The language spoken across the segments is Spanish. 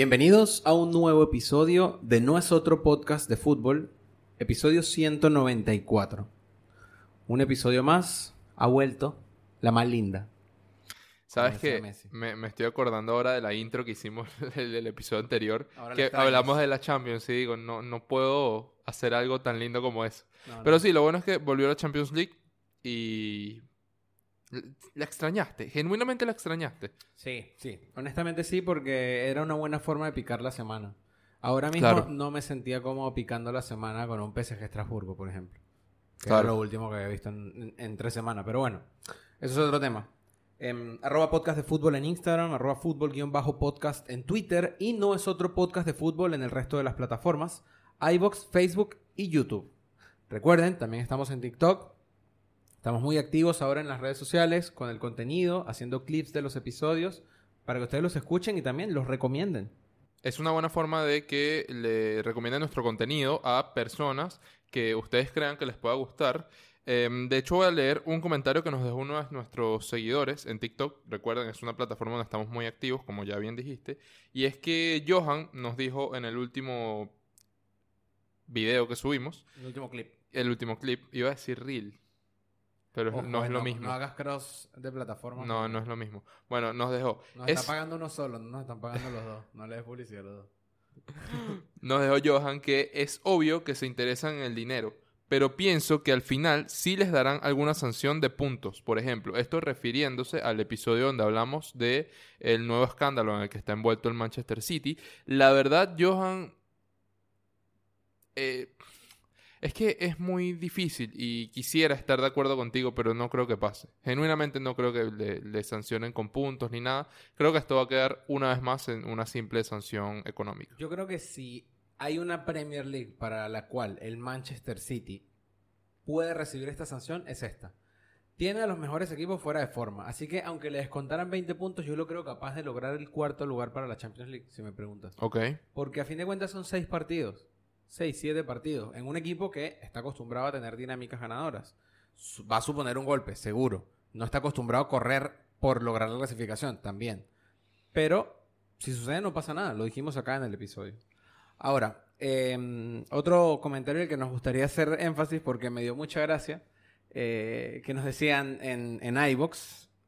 Bienvenidos a un nuevo episodio de No es otro podcast de fútbol, episodio 194. Un episodio más, ha vuelto la más linda. ¿Sabes qué? Me, me estoy acordando ahora de la intro que hicimos del, del episodio anterior. Ahora que hablamos de la Champions y digo, no, no puedo hacer algo tan lindo como eso. No, no. Pero sí, lo bueno es que volvió la Champions League y... La extrañaste, genuinamente la extrañaste. Sí, sí. Honestamente sí, porque era una buena forma de picar la semana. Ahora mismo Claro. no me sentía como picando la semana con un PSG Estrasburgo, por ejemplo. Que Claro. era lo último que había visto en, en- en tres semanas. Pero bueno, eso es otro tema. Em, arroba podcast de fútbol en Instagram, arroba fútbol guion bajo podcast en Twitter y no es otro podcast de fútbol en el resto de las plataformas, iBox, Facebook y YouTube. Recuerden, también estamos en TikTok. Estamos muy activos ahora en las redes sociales con el contenido, haciendo clips de los episodios para que ustedes los escuchen y también los recomienden. Es una buena forma de que le recomienden nuestro contenido a personas que ustedes crean que les pueda gustar. Em, de hecho, voy a leer un comentario que nos dejó uno de nuestros seguidores en TikTok. Recuerden, es una plataforma donde estamos muy activos, como ya bien dijiste. Y es que Johan nos dijo en el último video que subimos, El último clip. el último clip, iba a decir reel, pero Ojo, no es eh, lo mismo. No hagas cross de plataforma. No, no es lo mismo. Bueno, nos dejó. Nos Es- está pagando uno solo, no nos están pagando los dos. No le des publicidad a los dos. Nos dejó Johan que es obvio que se interesan en el dinero, pero pienso que al final sí les darán alguna sanción de puntos. Por ejemplo, esto refiriéndose al episodio donde hablamos de el nuevo escándalo en el que está envuelto el Manchester City. La verdad, Johan, eh, es que es muy difícil y quisiera estar de acuerdo contigo, pero no creo que pase. Genuinamente no creo que le, le sancionen con puntos ni nada. Creo que esto va a quedar una vez más en una simple sanción económica. Yo creo que si hay una Premier League para la cual el Manchester City puede recibir esta sanción, es esta. Tiene a los mejores equipos fuera de forma. Así que aunque le descontaran 20 puntos, yo lo creo capaz de lograr el cuarto lugar para la Champions League, si me preguntas. Ok. Porque a fin de cuentas son seis partidos. Seis, siete partidos. En un equipo que está acostumbrado a tener dinámicas ganadoras. Va a suponer un golpe, seguro. No está acostumbrado a correr por lograr la clasificación, también. Pero si sucede no pasa nada. Lo dijimos acá en el episodio. Ahora, eh, otro comentario en el que nos gustaría hacer énfasis porque me dio mucha gracia. eh, que nos decían en, en.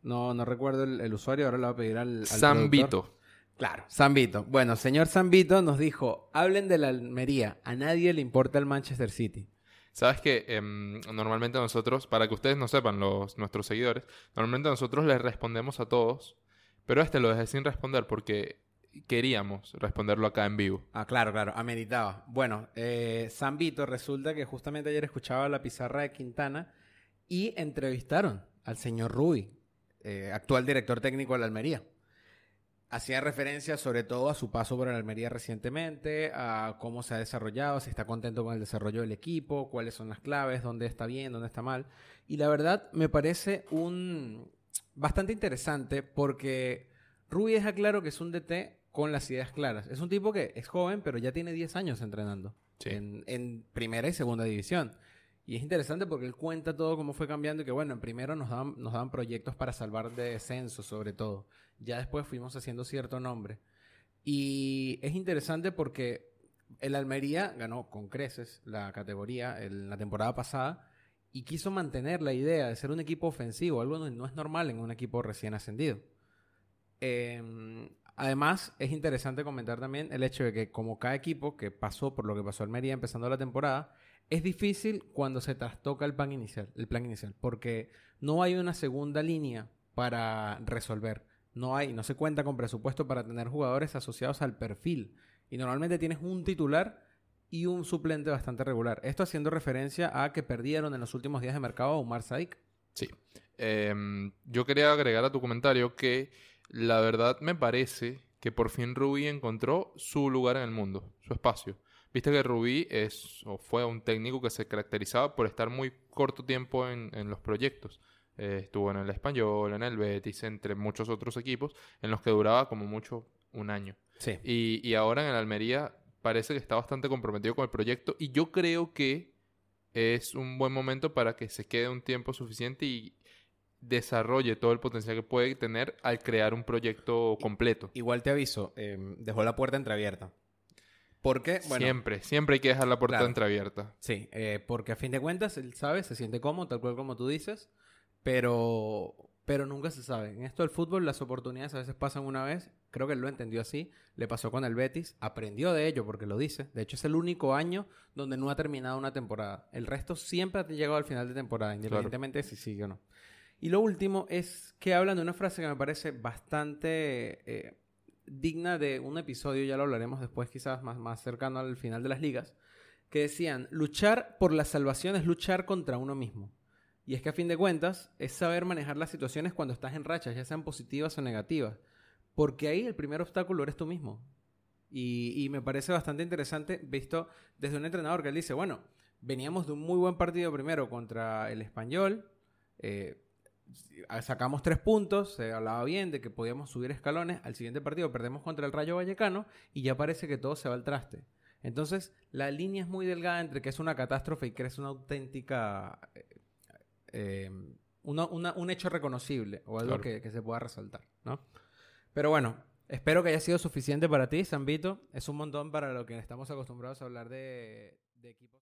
No, no recuerdo el, el usuario, ahora le voy a pedir al, al productor. Zambito. Claro, Zambito. Bueno, señor Zambito nos dijo, hablen de la Almería, a nadie le importa el Manchester City. Sabes que em, normalmente nosotros, para que ustedes no sepan, los, nuestros seguidores, normalmente nosotros les respondemos a todos, pero este lo dejé sin responder porque queríamos responderlo acá en vivo. Ah, claro, claro, ameritaba. Bueno, eh, Zambito resulta que justamente ayer escuchaba la pizarra de Quintana y entrevistaron al señor Rubi, eh, actual director técnico de la Almería. Hacía referencia sobre todo a su paso por la Almería recientemente, a cómo se ha desarrollado, si está contento con el desarrollo del equipo, cuáles son las claves, dónde está bien, dónde está mal. Y la verdad me parece un bastante interesante porque Rubi deja claro que es un DT con las ideas claras. Es un tipo que es joven, pero ya tiene 10 años entrenando Sí. en, en primera y segunda división. Y es interesante porque él cuenta todo cómo fue cambiando y que bueno, en primero nos daban, nos daban proyectos para salvar de descenso sobre todo. Ya después fuimos haciendo cierto nombre. Y es interesante porque el Almería ganó con creces la categoría en la temporada pasada y quiso mantener la idea de ser un equipo ofensivo, algo que no es normal en un equipo recién ascendido. Eh, además, es interesante comentar también el hecho de que como cada equipo que pasó por lo que pasó Almería empezando la temporada, es difícil cuando se trastoca el plan inicial, el plan inicial, porque no hay una segunda línea para resolver. No hay, no se cuenta con presupuesto para tener jugadores asociados al perfil. Y normalmente tienes un titular y un suplente bastante regular. Esto haciendo referencia a que perdieron en los últimos días de mercado a Umar Sadik. Sí. Em, yo quería agregar a tu comentario que la verdad me parece que por fin Rubí encontró su lugar en el mundo, su espacio. Viste que Rubí es o fue un técnico que se caracterizaba por estar muy corto tiempo en, en los proyectos. Eh, estuvo en el Español, en el Betis, entre muchos otros equipos, en los que duraba como mucho un año. Sí. Y, y ahora en el Almería parece que está bastante comprometido con el proyecto y yo creo que es un buen momento para que se quede un tiempo suficiente y desarrolle todo el potencial que puede tener al crear un proyecto completo. Igual te aviso, eh, dejó la puerta entreabierta. Porque, bueno, siempre, siempre hay que dejar la puerta Claro. entreabierta. Sí, eh, porque a fin de cuentas él sabe, se siente cómodo, tal cual como tú dices, pero, pero nunca se sabe. En esto del fútbol las oportunidades a veces pasan una vez, creo que él lo entendió así, le pasó con el Betis, aprendió de ello porque lo dice, de hecho es el único año donde no ha terminado una temporada, el resto siempre ha llegado al final de temporada, independientemente de si sigue o no. Y lo último es que hablan de una frase que me parece bastante eh, digna de un episodio, ya lo hablaremos después quizás más, más cercano al final de las ligas, que decían, luchar por la salvación es luchar contra uno mismo. Y es que a fin de cuentas es saber manejar las situaciones cuando estás en rachas, ya sean positivas o negativas. Porque ahí el primer obstáculo eres tú mismo. Y, me parece bastante interesante visto desde un entrenador que él dice, bueno, veníamos de un muy buen partido primero contra el español, eh, sacamos tres puntos, se hablaba bien de que podíamos subir escalones, al siguiente partido perdemos contra el Rayo Vallecano y ya parece que todo se va al traste. Entonces, la línea es muy delgada entre que es una catástrofe y que es una auténtica... eh, eh, una- una- un hecho reconocible o algo Claro. que, que se pueda resaltar, ¿no? Pero bueno, espero que haya sido suficiente para ti, Zambito. Es un montón para lo que estamos acostumbrados a hablar de, de equipos.